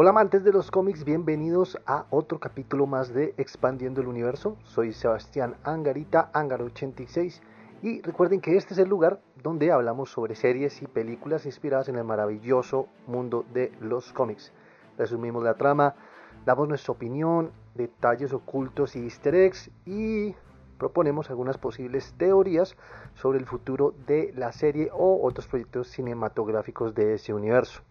Hola amantes de los cómics, bienvenidos a otro capítulo más de Expandiendo el Universo. Soy Sebastián Angarita, Angar86, y recuerden que este es el lugar donde hablamos sobre series y películas inspiradas en el maravilloso mundo de los cómics. Resumimos la trama, damos nuestra opinión, detalles ocultos y easter eggs y proponemos algunas posibles teorías sobre el futuro de la serie o otros proyectos cinematográficos de ese universo.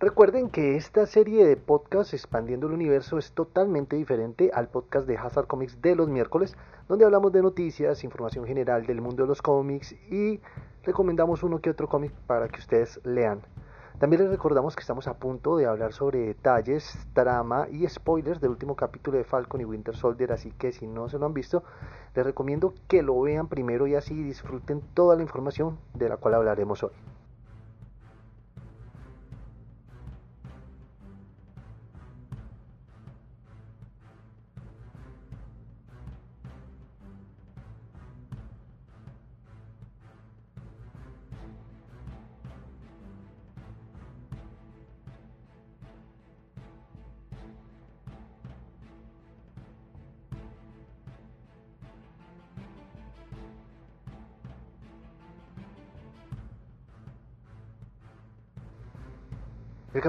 Recuerden que esta serie de podcasts Expandiendo el Universo es totalmente diferente al podcast de Hazard Comics de los miércoles, donde hablamos de noticias, información general del mundo de los cómics y recomendamos uno que otro cómic para que ustedes lean. También les recordamos que estamos a punto de hablar sobre detalles, trama y spoilers del último capítulo de Falcon y Winter Soldier, así que si no se lo han visto, les recomiendo que lo vean primero y así disfruten toda la información de la cual hablaremos hoy.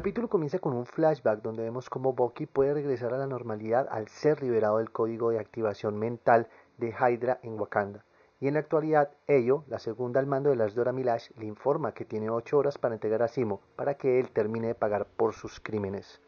Capítulo comienza con un flashback donde vemos cómo Bucky puede regresar a la normalidad al ser liberado del código de activación mental de Hydra en Wakanda. Y en la actualidad, Ello, la segunda al mando de las Dora Milash, le informa que tiene 8 horas para entregar a Simo para que él termine de pagar por sus crímenes.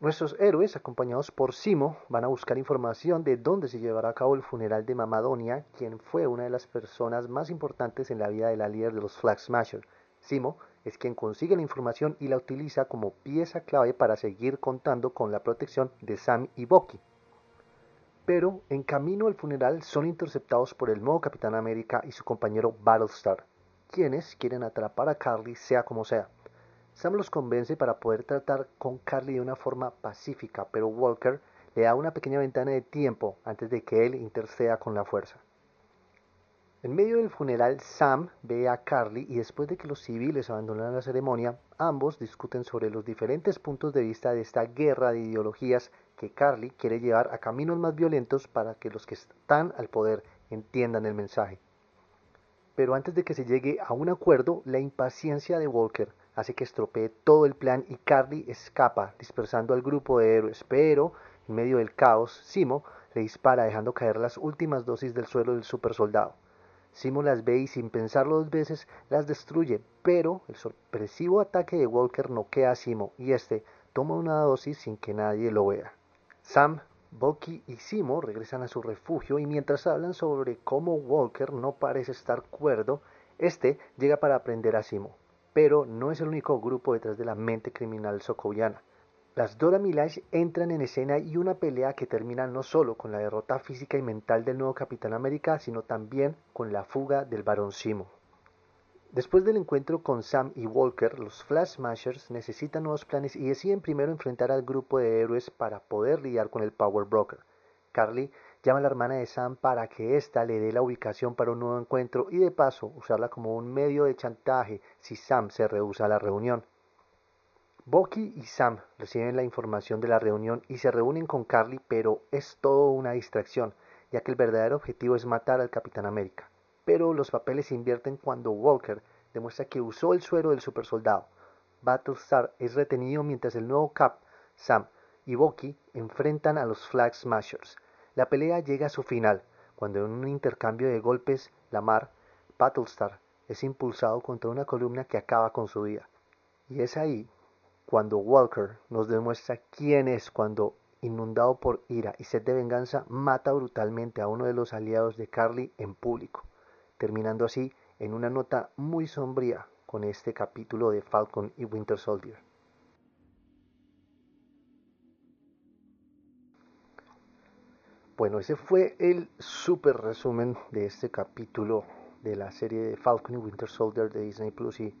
Nuestros héroes, acompañados por Simo, van a buscar información de dónde se llevará a cabo el funeral de Mamadonia, quien fue una de las personas más importantes en la vida de la líder de los Flag Smashers. Simo es quien consigue la información y la utiliza como pieza clave para seguir contando con la protección de Sam y Bucky. Pero en camino al funeral son interceptados por el nuevo Capitán América y su compañero Battlestar, quienes quieren atrapar a Carly sea como sea. Sam los convence para poder tratar con Carly de una forma pacífica, pero Walker le da una pequeña ventana de tiempo antes de que él interceda con la fuerza. En medio del funeral, Sam ve a Carly y después de que los civiles abandonan la ceremonia, ambos discuten sobre los diferentes puntos de vista de esta guerra de ideologías que Carly quiere llevar a caminos más violentos para que los que están al poder entiendan el mensaje. Pero antes de que se llegue a un acuerdo, la impaciencia de Walker hace que estropee todo el plan y Carly escapa, dispersando al grupo de héroes. Pero, en medio del caos, Simo le dispara dejando caer las últimas dosis del suelo del supersoldado. Simo las ve y sin pensarlo dos veces las destruye, pero el sorpresivo ataque de Walker noquea a Simo y este toma una dosis sin que nadie lo vea. Sam, Bucky y Simo regresan a su refugio y mientras hablan sobre cómo Walker no parece estar cuerdo, este llega para aprender a Simo. Pero no es el único grupo detrás de la mente criminal socoviana. Las Dora Milaje entran en escena y una pelea que termina no solo con la derrota física y mental del nuevo Capitán América, sino también con la fuga del Barón Simo. Después del encuentro con Sam y Walker, los Flash Smashers necesitan nuevos planes y deciden primero enfrentar al grupo de héroes para poder lidiar con el Power Broker. Carly llama a la hermana de Sam para que ésta le dé la ubicación para un nuevo encuentro y de paso usarla como un medio de chantaje si Sam se rehúsa a la reunión. Bucky y Sam reciben la información de la reunión y se reúnen con Carly, pero es todo una distracción, ya que el verdadero objetivo es matar al Capitán América. Pero los papeles se invierten cuando Walker demuestra que usó el suero del supersoldado. Battlestar es retenido mientras el nuevo Cap, Sam y Bucky enfrentan a los Flag Smashers. La pelea llega a su final, cuando en un intercambio de golpes, Lamar, Battlestar, es impulsado contra una columna que acaba con su vida. Y es ahí cuando Walker nos demuestra quién es cuando, inundado por ira y sed de venganza, mata brutalmente a uno de los aliados de Carly en público, terminando así en una nota muy sombría con este capítulo de Falcon y Winter Soldier. Bueno, ese fue el super resumen de este capítulo de la serie de Falcon y Winter Soldier de Disney Plus y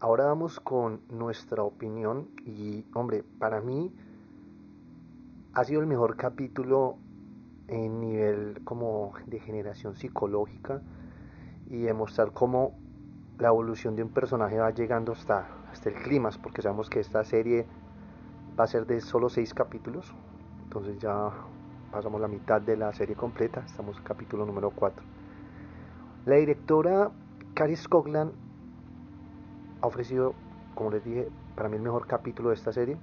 ahora vamos con nuestra opinión y hombre, para mí ha sido el mejor capítulo en nivel como de generación psicológica y demostrar cómo la evolución de un personaje va llegando hasta, hasta el clímax, porque sabemos que esta serie va a ser de solo seis capítulos. Entonces ya pasamos la mitad de la serie completa, estamos en capítulo número 4. La directora Caris Coglan ha ofrecido, como les dije, para mí el mejor capítulo de esta serie.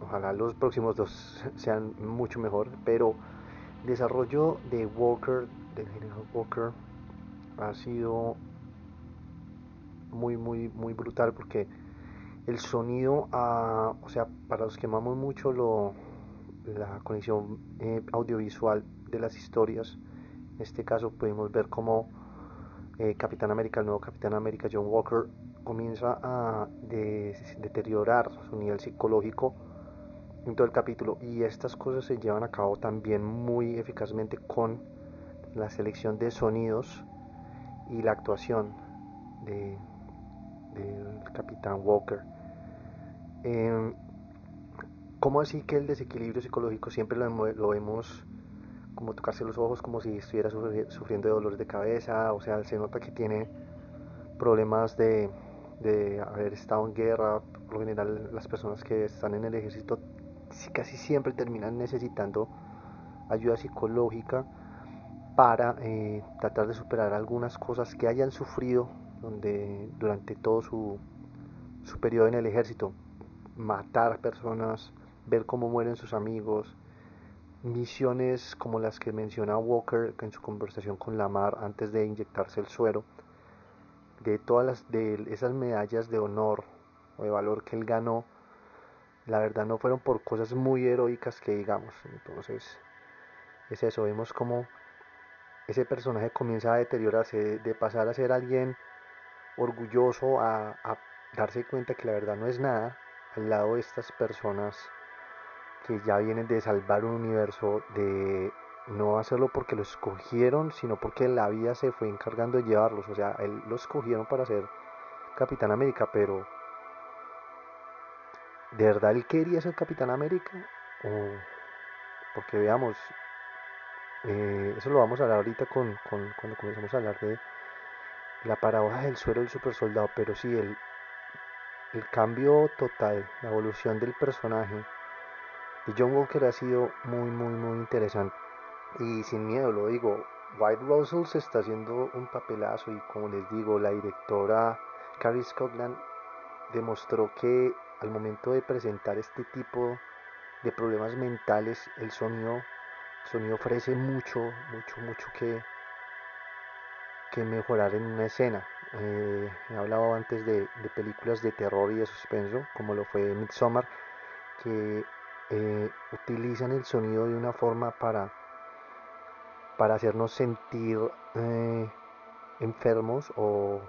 Ojalá los próximos dos sean mucho mejor, pero desarrollo de Walker, del general Walker, ha sido muy, muy, muy brutal porque el sonido, ah, o sea, para los que amamos mucho lo, la conexión eh, audiovisual de las historias, en este caso podemos ver cómo eh, Capitán América, el nuevo Capitán América, John Walker, comienza a deteriorar su nivel psicológico en todo el capítulo y estas cosas se llevan a cabo también muy eficazmente con la selección de sonidos y la actuación de, del Capitán Walker. Eh, ¿Cómo así que el desequilibrio psicológico siempre lo, lo, vemos como tocarse los ojos como si estuviera sufriendo de dolores de cabeza? O sea, se nota que tiene problemas de, de haber estado en guerra. Por lo general, las personas que están en el ejército casi siempre terminan necesitando ayuda psicológica para eh, tratar de superar algunas cosas que hayan sufrido donde, durante todo su, su periodo en el ejército. Matar personas, ver cómo mueren sus amigos, misiones como las que menciona Walker en su conversación con Lamar antes de inyectarse el suero, de todas las, de esas medallas de honor o de valor que él ganó, la verdad no fueron por cosas muy heroicas que digamos. Entonces, es eso, vemos como ese personaje comienza a deteriorarse, de, pasar a ser alguien orgulloso a, a darse cuenta que la verdad no es nada al lado de estas personas que ya vienen de salvar un universo, de no hacerlo porque lo escogieron, sino porque la vida se fue encargando de llevarlos. O sea, él lo escogieron para ser Capitán América, pero ¿de verdad él quería ser Capitán América? O porque veamos, eh, eso lo vamos a hablar ahorita con, cuando comenzamos a hablar de la paradoja del suero del super soldado, pero sí, el, el cambio total, la evolución del personaje de John Walker ha sido muy, muy, muy interesante. Y sin miedo lo digo, White Russell se está haciendo un papelazo y como les digo, la directora Carrie Scotland demostró que al momento de presentar este tipo de problemas mentales, el sonido, sonido ofrece mucho, mucho, mucho que, que mejorar en una escena. Eh, he hablado antes de, de, películas de terror y de suspenso, como lo fue Midsommar, que eh, utilizan el sonido de una forma para, para hacernos sentir eh, enfermos o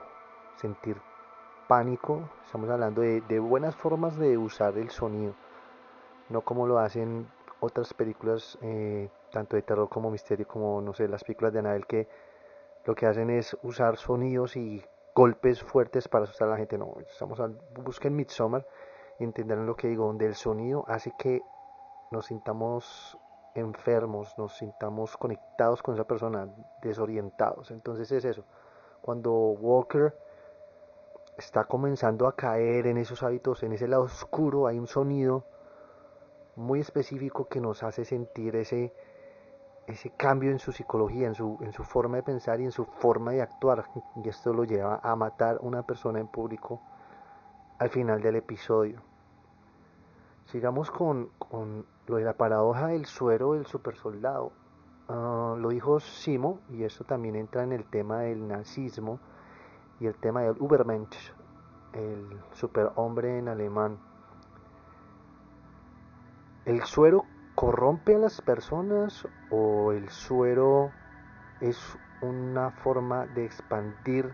sentir pánico. Estamos hablando de, buenas formas de usar el sonido, no como lo hacen otras películas, eh, tanto de terror como misterio, como no sé, las películas de Anabel, que lo que hacen es usar sonidos y golpes fuertes para asustar a la gente. No, estamos a, busquen Midsommar y entenderán lo que digo, donde el sonido hace que nos sintamos enfermos, nos sintamos conectados con esa persona, desorientados. Entonces es eso. Cuando Walker está comenzando a caer en esos hábitos, en ese lado oscuro, hay un sonido muy específico que nos hace sentir ese, ese cambio en su psicología, en su, en su forma de pensar y en su forma de actuar. Y esto lo lleva a matar a una persona en público al final del episodio. Sigamos con, lo de la paradoja del suero del supersoldado. Uh, lo dijo Simo, y esto también entra en el tema del nazismo y el tema del Übermensch, el superhombre en alemán. ¿El suero corrompe a las personas o el suero es una forma de expandir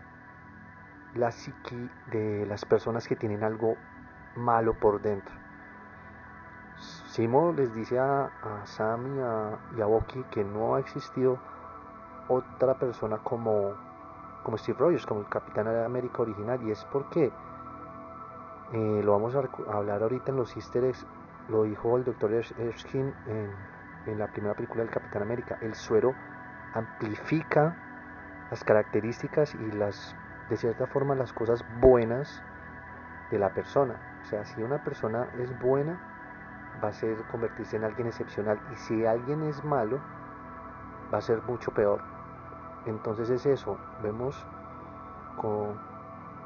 la psiqui de las personas que tienen algo malo por dentro? Simo les dice a, Sam y a, y a Bucky que no ha existido otra persona como como Steve Rogers, como el Capitán América original, y es porque eh, lo vamos a, hablar ahorita en los easter lo dijo el Dr. Erskine en, en la primera película del Capitán América, el suero amplifica las características y las de cierta forma las cosas buenas de la persona. O sea, si una persona es buena, va a ser convertirse en alguien excepcional. Y si alguien es malo, va a ser mucho peor. Entonces es eso. Vemos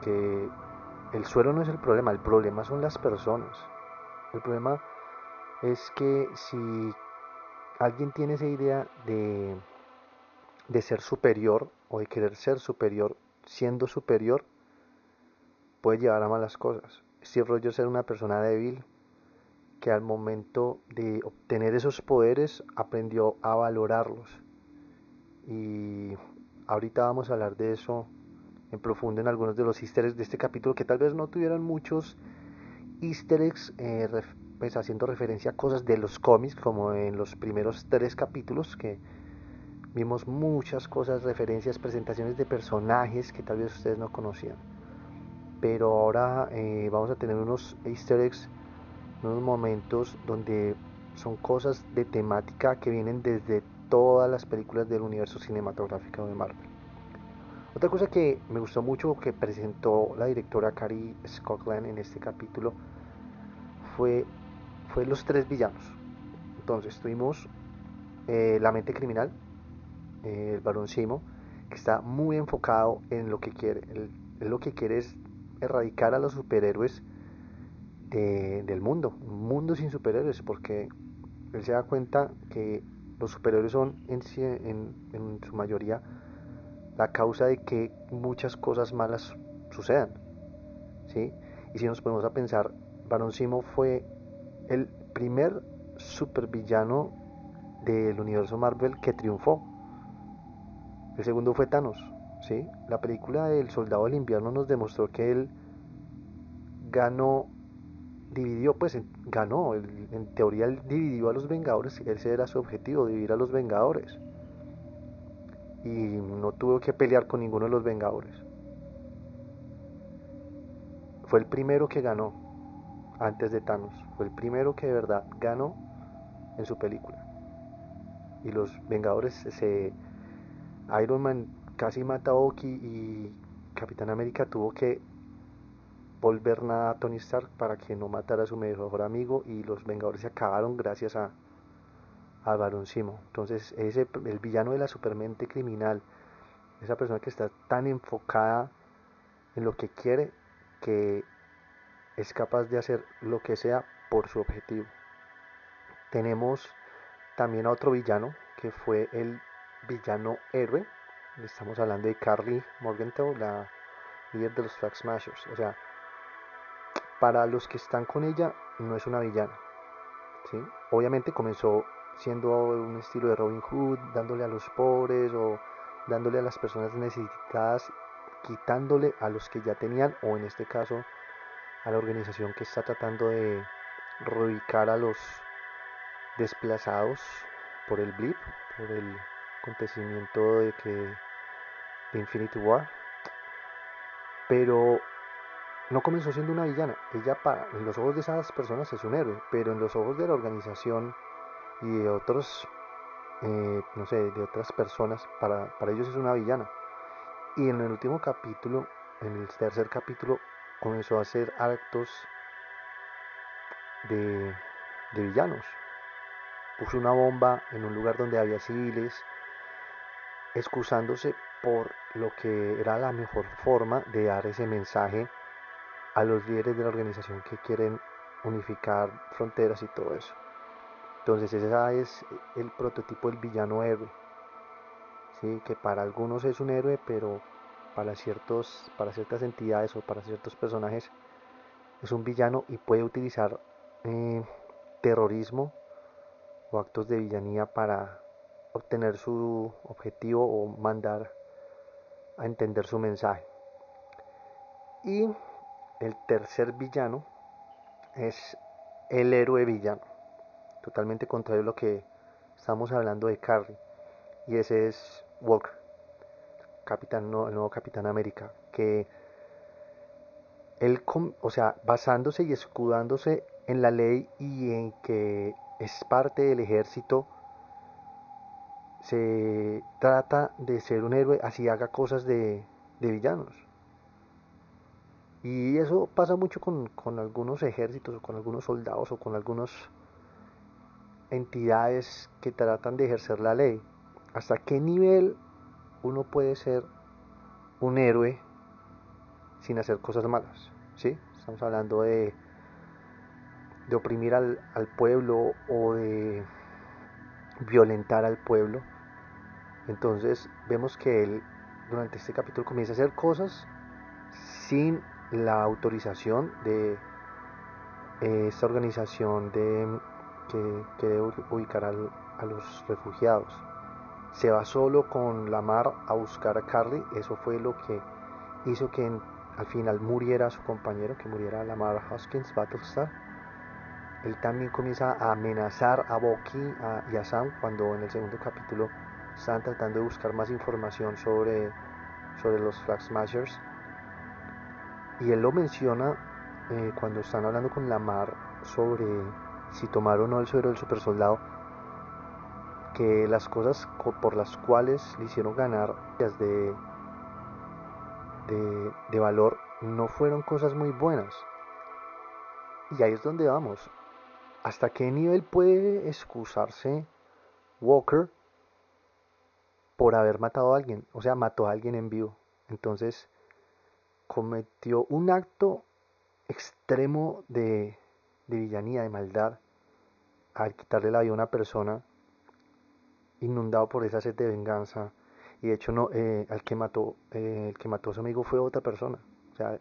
que el suelo no es el problema, el problema son las personas. El problema es que si alguien tiene esa idea de, de ser superior o de querer ser superior siendo superior, puede llevar a malas cosas. Steve Rogers era una persona débil que al momento de obtener esos poderes aprendió a valorarlos. Y ahorita vamos a hablar de eso en profundo en algunos de los easter eggs de este capítulo que tal vez no tuvieran muchos easter eggs eh, pues haciendo referencia a cosas de los cómics como en los primeros tres capítulos que vimos muchas cosas, referencias, presentaciones de personajes que tal vez ustedes no conocían. Pero ahora eh, vamos a tener unos easter eggs, unos momentos donde son cosas de temática que vienen desde todas las películas del universo cinematográfico de Marvel. Otra cosa que me gustó mucho que presentó la directora Carrie Scotland en este capítulo fue, fue los tres villanos. Entonces tuvimos eh, la mente criminal, eh, el varón Simo, que está muy enfocado en lo que quiere. Él, lo que quiere es erradicar a los superhéroes del mundo, un mundo sin superhéroes, porque él se da cuenta que los superhéroes son en, en, en su mayoría la causa de que muchas cosas malas sucedan. ¿sí? Y si nos ponemos a pensar, Baron Simo fue el primer supervillano del universo Marvel que triunfó. El segundo fue Thanos. ¿sí? La película del Soldado del Invierno nos demostró que él ganó, dividió, pues ganó, en teoría él dividió a los Vengadores, ese era su objetivo, dividir a los Vengadores y no tuvo que pelear con ninguno de los Vengadores. Fue el primero que ganó antes de Thanos. Fue el primero que de verdad ganó en su película. Y los Vengadores se... Iron Man casi mata a Oki y Capitán América tuvo que volver nada a Tony Stark para que no matara a su mejor amigo y los Vengadores se acabaron gracias a, al Barón Entonces, ese, el villano de la supermente criminal, esa persona que está tan enfocada en lo que quiere que es capaz de hacer lo que sea por su objetivo. Tenemos también a otro villano que fue el villano héroe. Estamos hablando de Carly Morgenthau, la líder de los Flag Smashers. O sea, para los que están con ella, no es una villana. ¿sí? Obviamente comenzó siendo un estilo de Robin Hood, dándole a los pobres o dándole a las personas necesitadas, quitándole a los que ya tenían, o en este caso a la organización que está tratando de reubicar a los desplazados por el blip, por el acontecimiento de que de Infinity War. Pero no comenzó siendo una villana. Ella para, en los ojos de esas personas es un héroe, pero en los ojos de la organización y de otros, eh, no sé, de otras personas, para, para ellos es una villana. Y en el último capítulo, en el tercer capítulo, comenzó a hacer actos de, de villanos. Puso una bomba en un lugar donde había civiles, excusándose por lo que era la mejor forma de dar ese mensaje a los líderes de la organización que quieren unificar fronteras y todo eso. Entonces ese es el prototipo del villano héroe. ¿sí? Que para algunos es un héroe, pero para, ciertos, para ciertas entidades o para ciertos personajes es un villano y puede utilizar eh, terrorismo o actos de villanía para obtener su objetivo o mandar a entender su mensaje. Y el tercer villano es el héroe villano totalmente contrario a lo que estamos hablando de Carrie. Y ese es Walker, capitán, el nuevo Capitán América, que él, o sea, basándose y escudándose en la ley y en que es parte del ejército, se trata de ser un héroe, así haga cosas de, de villanos. Y eso pasa mucho con, con algunos ejércitos o con algunos soldados o con algunas entidades que tratan de ejercer la ley. ¿Hasta qué nivel uno puede ser un héroe sin hacer cosas malas? ¿Sí? Estamos hablando de, de oprimir al, al pueblo o de violentar al pueblo. Entonces vemos que él durante este capítulo comienza a hacer cosas sin la autorización de eh, esta organización de, que, debe ubicar a los refugiados. Se va solo con la mar a buscar a Carly, eso fue lo que hizo que al final muriera su compañero, que muriera la mar Hoskins, Battlestar. Él también comienza a amenazar a Bucky y a Sam cuando en el segundo capítulo están tratando de buscar más información sobre, sobre los Flag Smashers y él lo menciona eh, cuando están hablando con Lamar sobre si tomar o no el suero del super soldado, que las cosas por las cuales le hicieron ganar de, de valor no fueron cosas muy buenas. Y ahí es donde vamos. ¿Hasta qué nivel puede excusarse Walker por haber matado a alguien? O sea, mató a alguien en vivo. Entonces, cometió un acto extremo de, villanía, de maldad, al quitarle la vida a una persona inundado por esa sed de venganza. Y de hecho no, eh, al que mató, eh, el que mató a su amigo fue otra persona. O sea,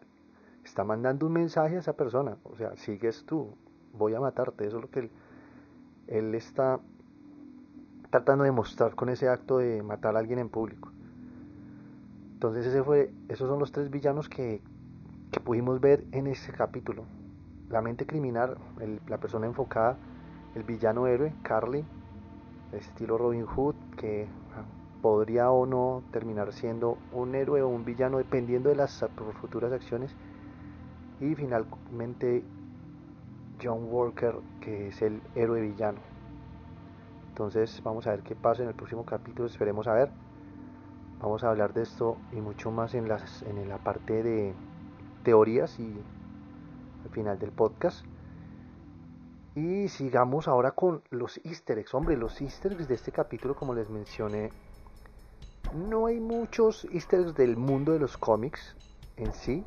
está mandando un mensaje a esa persona. O sea, sigues tú, voy a matarte. Eso es lo que él está tratando de mostrar con ese acto de matar a alguien en público. Entonces ese fue, esos son los tres villanos que, pudimos ver en este capítulo. La mente criminal, la persona enfocada, el villano héroe, Carly, estilo Robin Hood, que ah, podría o no terminar siendo un héroe o un villano dependiendo de las futuras acciones. Y finalmente John Walker, que es el héroe villano. Entonces vamos a ver qué pasa en el próximo capítulo, esperemos a ver. Vamos a hablar de esto y mucho más en, las, en la parte de teorías y al final del podcast. Y sigamos ahora con los easter eggs. Hombre, los easter eggs de este capítulo, como les mencioné, no hay muchos easter eggs del mundo de los cómics en sí,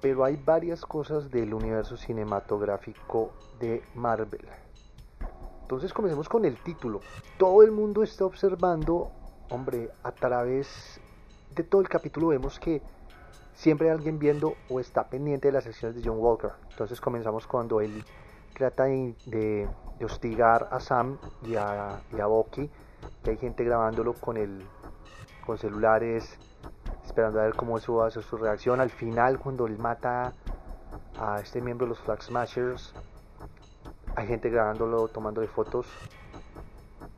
pero hay varias cosas del universo cinematográfico de Marvel. Entonces comencemos con el título. Todo el mundo está observando hombre, a través de todo el capítulo vemos que siempre hay alguien viendo o está pendiente de las acciones de John Walker. Entonces comenzamos cuando él trata de, hostigar a Sam y a, y a que hay gente grabándolo con, el, con celulares, esperando a ver cómo a ser su reacción. Al final, cuando él mata a este miembro de los Flag Smashers, hay gente grabándolo, tomándole fotos.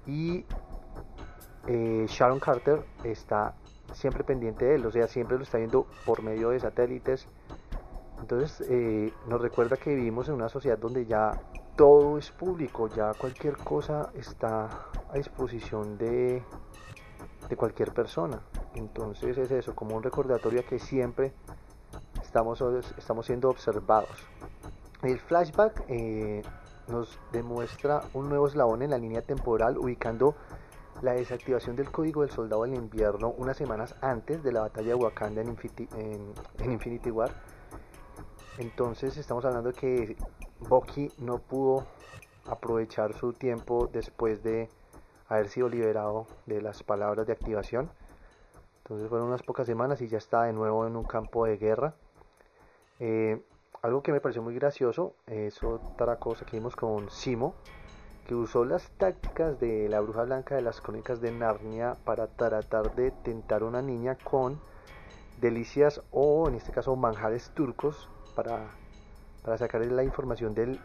Y eh, Sharon Carter está siempre pendiente de él, o sea, siempre lo está viendo por medio de satélites. Entonces eh, nos recuerda que vivimos en una sociedad donde ya todo es público, ya cualquier cosa está a disposición de, de cualquier persona. Entonces es eso, como un recordatorio que siempre estamos, estamos siendo observados. El flashback eh, nos demuestra un nuevo eslabón en la línea temporal ubicando la desactivación del código del soldado del invierno unas semanas antes de la batalla de Wakanda en Infinity, War. Entonces estamos hablando de que Bucky no pudo aprovechar su tiempo después de haber sido liberado de las palabras de activación. Entonces fueron unas pocas semanas y ya está de nuevo en un campo de guerra. Eh, algo que me pareció muy gracioso es otra cosa que vimos con Simo, que usó las tácticas de la bruja blanca de las crónicas de Narnia para tratar de tentar a una niña con delicias o en este caso manjares turcos para, para sacarle la información del,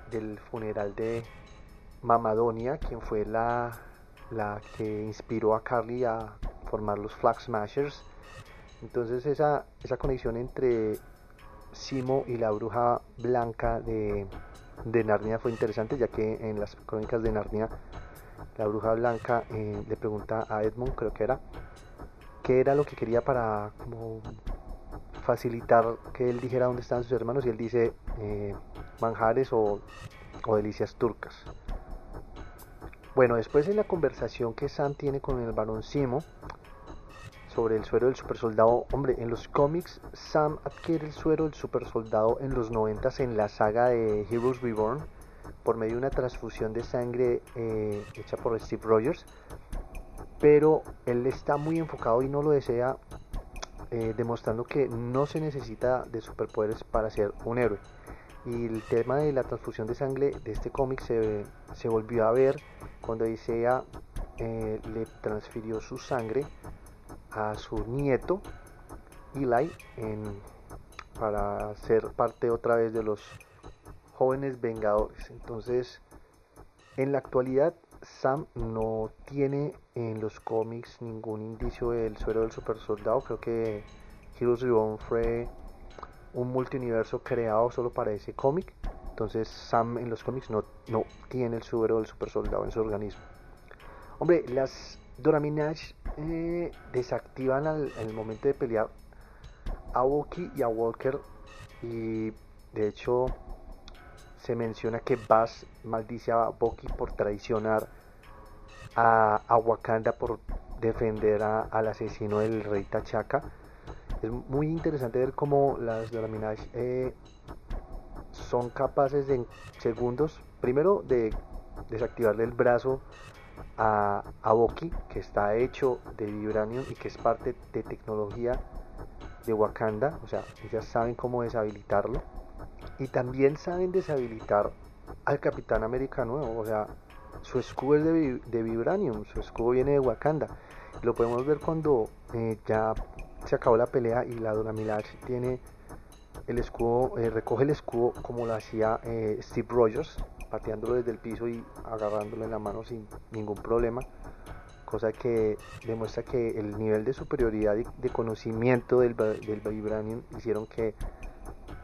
funeral de Mamadonia, quien fue la, la que inspiró a Carly a formar los Flag Smashers. Entonces esa, esa conexión entre Simo y la bruja blanca de de Narnia fue interesante, ya que en las crónicas de Narnia la bruja blanca eh, le pregunta a Edmund, creo que era, qué era lo que quería para como facilitar que él dijera dónde están sus hermanos y él dice eh, manjares o, o delicias turcas. Bueno, después en la conversación que Sam tiene con el barón Simo sobre el suero del super soldado, hombre, en los cómics Sam adquiere el suero del super soldado en los 90 en la saga de Heroes Reborn por medio de una transfusión de sangre eh, hecha por Steve Rogers, pero él está muy enfocado y no lo desea, eh, demostrando que no se necesita de superpoderes para ser un héroe. Y el tema de la transfusión de sangre de este cómic se, se volvió a ver cuando Isaiah eh, le transfirió su sangre a su nieto Eli para ser parte otra vez de los jóvenes vengadores. Entonces, en la actualidad, Sam no tiene en los cómics ningún indicio del suero del super soldado. Creo que Heroes Reborn fue un multiuniverso creado solo para ese cómic. Entonces Sam en los cómics no, no tiene el suero del super soldado en su organismo. Hombre, las Dora eh, desactivan al, en el momento de pelear a Wookie y a Walker. Y de hecho se menciona que Bass maldice a Bucky por traicionar a, a Wakanda por defender al asesino del rey Tachaca. Es muy interesante ver cómo las Dora eh, son capaces en segundos, primero de desactivarle el brazo a, Boki, que está hecho de vibranium y que es parte de tecnología de Wakanda, o sea, ellas saben cómo deshabilitarlo. Y también saben deshabilitar al Capitán América nuevo, o sea, su escudo es de, de vibranium, su escudo viene de Wakanda. Lo podemos ver cuando eh, ya se acabó la pelea y la Dora Milaje tiene el escudo, eh, recoge el escudo como lo hacía eh, Steve Rogers, pateándolo desde el piso y agarrándolo en la mano sin ningún problema, cosa que demuestra que el nivel de superioridad y de conocimiento del, del Vibranium hicieron que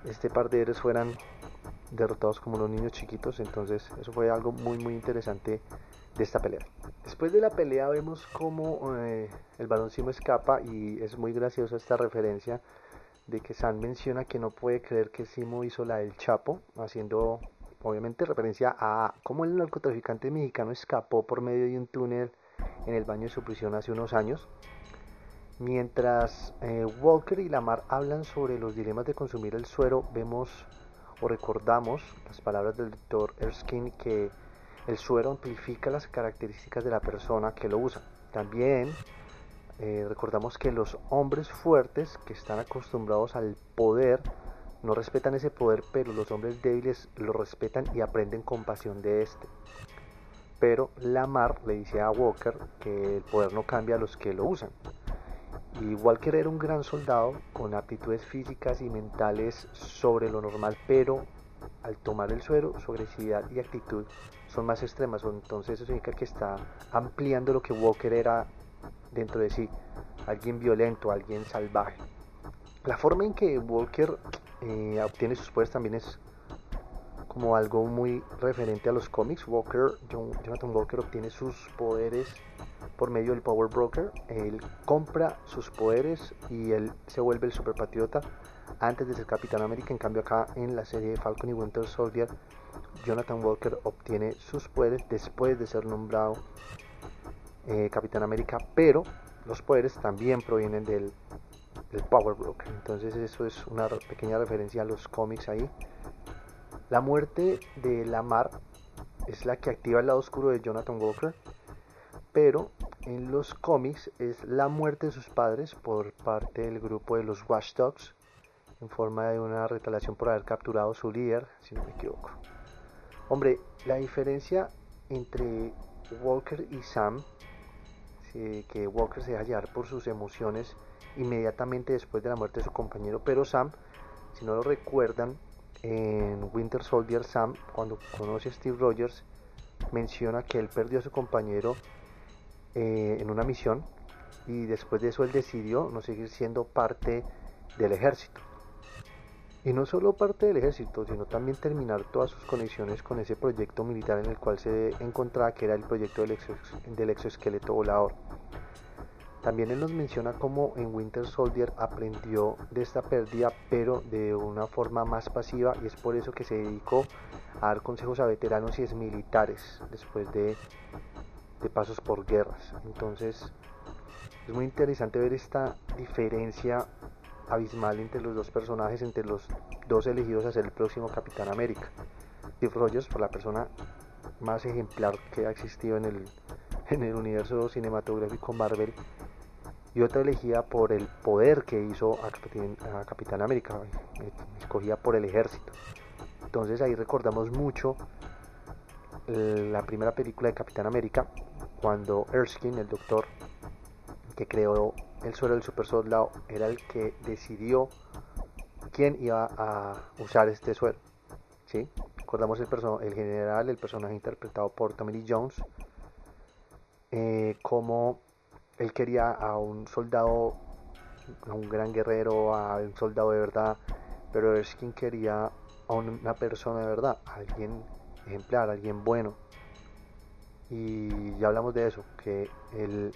este par de héroes fueran derrotados como los niños chiquitos, entonces eso fue algo muy muy interesante de esta pelea. Después de la pelea vemos como eh, el baloncimo escapa y es muy graciosa esta referencia de que San menciona que no puede creer que Simo hizo la del Chapo, haciendo obviamente referencia a cómo el narcotraficante mexicano escapó por medio de un túnel en el baño de su prisión hace unos años. Mientras eh, Walker y Lamar hablan sobre los dilemas de consumir el suero, vemos o recordamos las palabras del doctor Erskine que el suero amplifica las características de la persona que lo usa. También eh, recordamos que los hombres fuertes que están acostumbrados al poder no respetan ese poder, pero los hombres débiles lo respetan y aprenden compasión de este. Pero Lamar le dice a Walker que el poder no cambia a los que lo usan. Y Walker era un gran soldado con aptitudes físicas y mentales sobre lo normal, pero al tomar el suero, su agresividad y actitud son más extremas. Entonces eso significa que está ampliando lo que Walker era dentro de sí, alguien violento, alguien salvaje. La forma en que Walker eh, obtiene sus poderes también es como algo muy referente a los cómics. Walker, Jonathan Walker obtiene sus poderes por medio del Power Broker. Él compra sus poderes y él se vuelve el super patriota antes de ser Capitán América. En cambio acá en la serie de Falcon y Winter Soldier, Jonathan Walker obtiene sus poderes después de ser nombrado eh, Capitán América, pero los poderes también provienen del, Power Broker. Entonces eso es una pequeña referencia a los cómics ahí. La muerte de Lamar es la que activa el lado oscuro de Jonathan Walker, pero en los cómics es la muerte de sus padres por parte del grupo de los Watchdogs en forma de una retaliación por haber capturado su líder, si no me equivoco. Hombre, la diferencia entre Walker y Sam que Walker se deja llevar por sus emociones inmediatamente después de la muerte de su compañero, pero Sam, si no lo recuerdan, en Winter Soldier Sam, cuando conoce a Steve Rogers, menciona que él perdió a su compañero eh, en una misión y después de eso él decidió no seguir siendo parte del ejército. Y no solo parte del ejército, sino también terminar todas sus conexiones con ese proyecto militar en el cual se encontraba, que era el proyecto del, exoesqueleto volador. También él nos menciona cómo en Winter Soldier aprendió de esta pérdida, pero de una forma más pasiva, y es por eso que se dedicó a dar consejos a veteranos y exmilitares después de, de pasos por guerras. Entonces, es muy interesante ver esta diferencia abismal entre los dos personajes, entre los dos elegidos a ser el próximo Capitán América. Steve Rogers, por la persona más ejemplar que ha existido en el, en el universo cinematográfico Marvel, y otra elegida por el poder que hizo a Capitán, América, escogida por el ejército. Entonces ahí recordamos mucho la primera película de Capitán América, cuando Erskine, el doctor que creó el suelo del super soldado, era el que decidió quién iba a usar este suelo. ¿sí? Recordamos el, el general, el personaje interpretado por Tommy Lee Jones, eh, como él quería a un soldado, a un gran guerrero, a un soldado de verdad, pero Erskine quería a una persona de verdad, alguien ejemplar, alguien bueno. Y ya hablamos de eso, que el,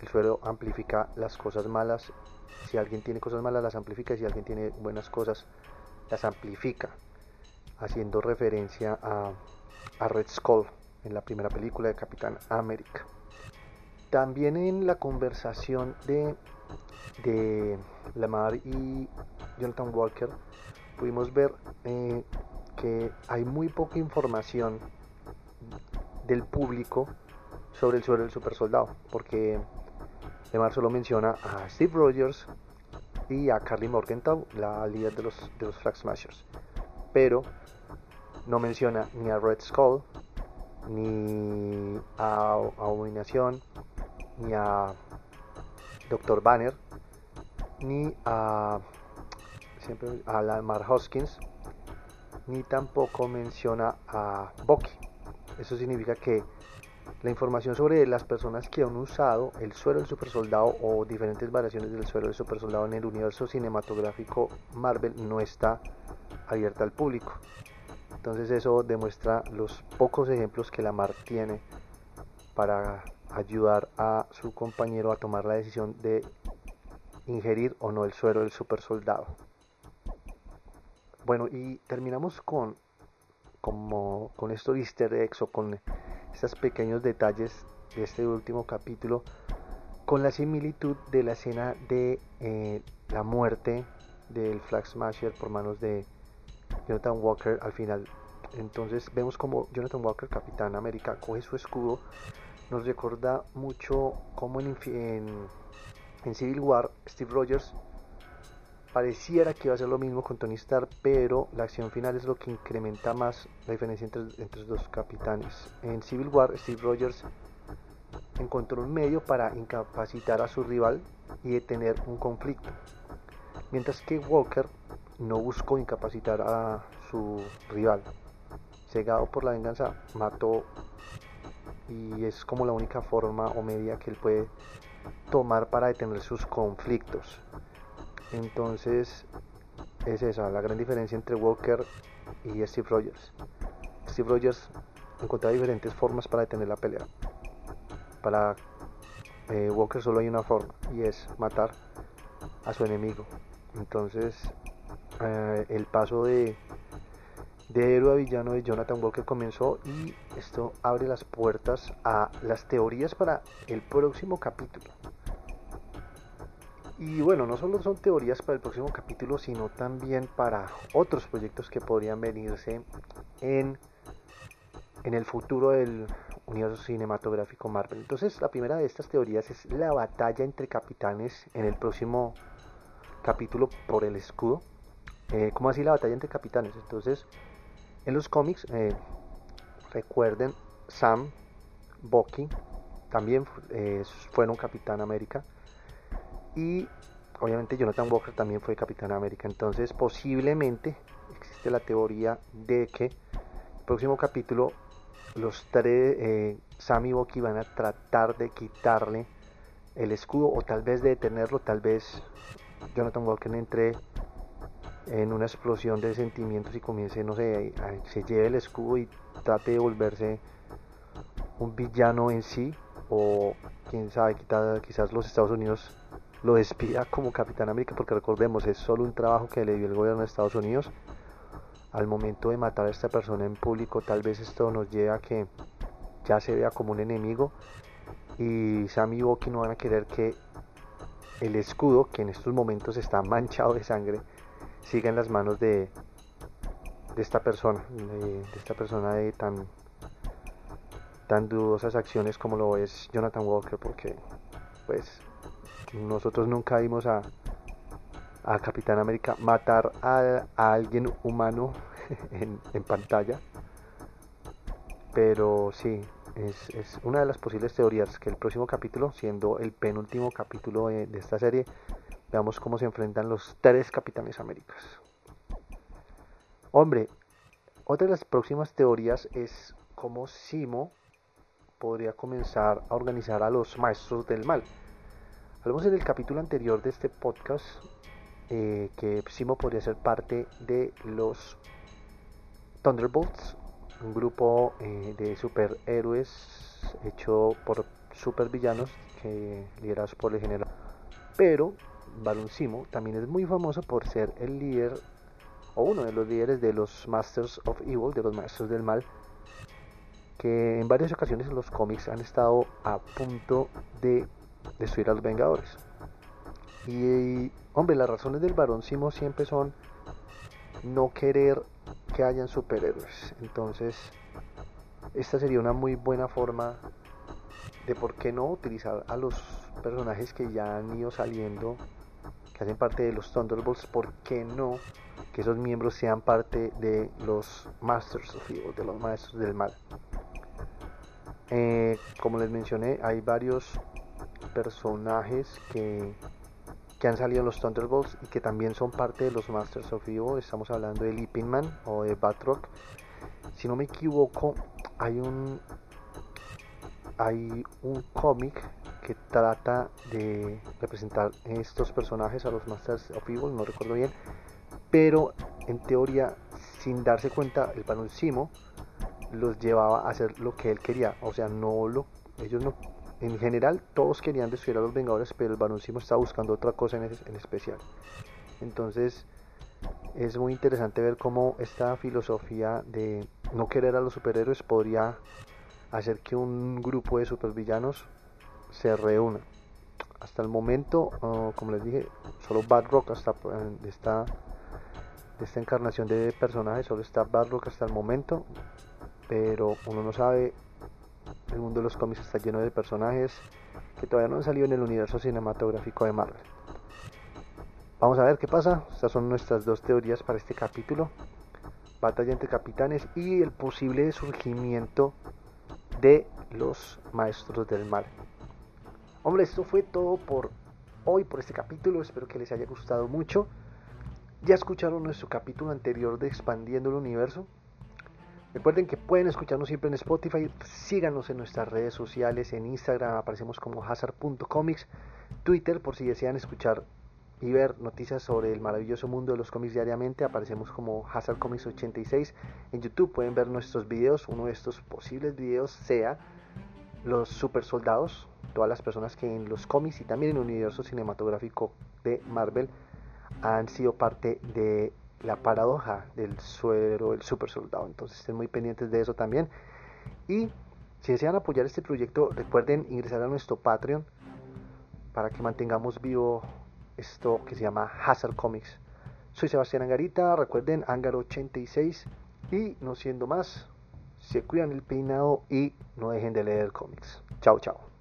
el suelo amplifica las cosas malas. Si alguien tiene cosas malas, las amplifica. Y si alguien tiene buenas cosas, las amplifica. Haciendo referencia a, a Red Skull en la primera película de Capitán América. También en la conversación de, de Lamar y Jonathan Walker pudimos ver eh, que hay muy poca información del público sobre el suelo del super soldado, porque Lamar solo menciona a Steve Rogers y a Carly Morgenthau, la líder de los, de los Flag Smashers, pero no menciona ni a Red Skull, ni a Abominación, ni a Dr. Banner, ni a, siempre, a Lamar Hoskins, ni tampoco menciona a Bucky. Eso significa que la información sobre las personas que han usado el suelo del super soldado o diferentes variaciones del suelo del super soldado en el universo cinematográfico Marvel no está abierta al público. Entonces eso demuestra los pocos ejemplos que Lamar tiene para ayudar a su compañero a tomar la decisión de ingerir o no el suero del super soldado. Bueno, y terminamos con como con estos easter eggs o con estos pequeños detalles de este último capítulo con la similitud de la escena de eh, la muerte del Flag Smasher por manos de Jonathan Walker al final. Entonces vemos como Jonathan Walker, Capitán América, coge su escudo nos recuerda mucho como en, en, Civil War Steve Rogers pareciera que iba a ser lo mismo con Tony Stark, pero la acción final es lo que incrementa más la diferencia entre, entre los dos capitanes. En Civil War, Steve Rogers encontró un medio para incapacitar a su rival y detener un conflicto, mientras que Walker no buscó incapacitar a su rival. Cegado por la venganza, mató y es como la única forma o medida que él puede tomar para detener sus conflictos. Entonces es esa la gran diferencia entre Walker y Steve Rogers. Steve Rogers encontraba diferentes formas para detener la pelea. Para eh, Walker solo hay una forma y es matar a su enemigo. Entonces eh, el paso de de héroe a villano de Jonathan Walker comenzó y esto abre las puertas a las teorías para el próximo capítulo. Y bueno, no solo son teorías para el próximo capítulo, sino también para otros proyectos que podrían venirse en, en el futuro del universo cinematográfico Marvel. Entonces, la primera de estas teorías es la batalla entre capitanes en el próximo capítulo por el escudo. Eh, ¿Cómo así la batalla entre capitanes? Entonces, en los cómics, eh, recuerden, Sam, Bucky, también eh, fueron Capitán América. Y obviamente Jonathan Walker también fue Capitán América. Entonces posiblemente existe la teoría de que el próximo capítulo los tres, eh, Sam y Bucky van a tratar de quitarle el escudo o tal vez de detenerlo, tal vez Jonathan Walker entre en una explosión de sentimientos y comience, no sé, se lleve el escudo y trate de volverse un villano en sí o quién sabe, quizás los Estados Unidos lo despida como Capitán América, porque recordemos, es solo un trabajo que le dio el gobierno de Estados Unidos. Al momento de matar a esta persona en público, tal vez esto nos lleve a que ya se vea como un enemigo y Sam y Bucky no van a querer que el escudo, que en estos momentos está manchado de sangre, siga en las manos de, de esta persona, de, esta persona de tan, tan dudosas acciones como lo es Jonathan Walker, porque pues nosotros nunca vimos a, a Capitán América matar a, alguien humano en, en, pantalla. Pero sí, es, es, una de las posibles teorías que el próximo capítulo, siendo el penúltimo capítulo de, de esta serie, veamos cómo se enfrentan los tres Capitanes Américas. Hombre, otra de las próximas teorías es cómo Simo podría comenzar a organizar a los maestros del mal. Hablamos en el capítulo anterior de este podcast eh, que Simo podría ser parte de los Thunderbolts, un grupo eh, de superhéroes hecho por supervillanos que liderados por el general. Pero Balon Simo también es muy famoso por ser el líder o uno de los líderes de los Masters of Evil, de los Maestros del Mal, que en varias ocasiones en los cómics han estado a punto de destruir a los Vengadores. Y, hombre, las razones del Barón Simo siempre son no querer que hayan superhéroes. Entonces, esta sería una muy buena forma de por qué no utilizar a los personajes que ya han ido saliendo, que hacen parte de los Thunderbolts, por qué no que esos miembros sean parte de los Masters of Evil, de los Maestros del Mal. Eh, como les mencioné, hay varios personajes que, que han salido en los Thunderbolts y que también son parte de los Masters of Evil. Estamos hablando de Leaping Man o de Batroc. Si no me equivoco, hay un hay un cómic que trata de representar estos personajes a los Masters of Evil, no recuerdo bien, pero en teoría, sin darse cuenta, el Simo los llevaba a hacer lo que él quería, o sea, no lo, ellos no, en general todos querían destruir a los Vengadores, pero el Simo estaba buscando otra cosa en, especial. Entonces, es muy interesante ver cómo esta filosofía de no querer a los superhéroes podría hacer que un grupo de supervillanos se reúna. Hasta el momento, como les dije, solo Bad Rock hasta eh, de esta encarnación de personajes, solo está Bad Rock hasta el momento, pero uno no sabe, el mundo de los cómics está lleno de personajes que todavía no han salido en el universo cinematográfico de Marvel. Vamos a ver qué pasa, estas son nuestras dos teorías para este capítulo, batalla entre capitanes y el posible surgimiento de los maestros del mal. Hombre, esto fue todo por hoy, por este capítulo. Espero que les haya gustado mucho. Ya escucharon nuestro capítulo anterior de Expandiendo el Universo. Recuerden que pueden escucharnos siempre en Spotify. Síganos en nuestras redes sociales. En Instagram aparecemos como hazard.comics. Twitter, por si desean escuchar y ver noticias sobre el maravilloso mundo de los cómics diariamente, aparecemos como Hazard Comics 86. En YouTube pueden ver nuestros videos. Uno de estos posibles videos sea los super soldados, todas las personas que en los cómics y también en el universo cinematográfico de Marvel han sido parte de la paradoja del suero, el super soldado. Entonces estén muy pendientes de eso también. Y si desean apoyar este proyecto, recuerden ingresar a nuestro Patreon para que mantengamos vivo esto que se llama Hazard Comics. Soy Sebastián Angarita, recuerden Angar 86 y no siendo más, se cuidan el peinado y no dejen de leer cómics. Chao, chao.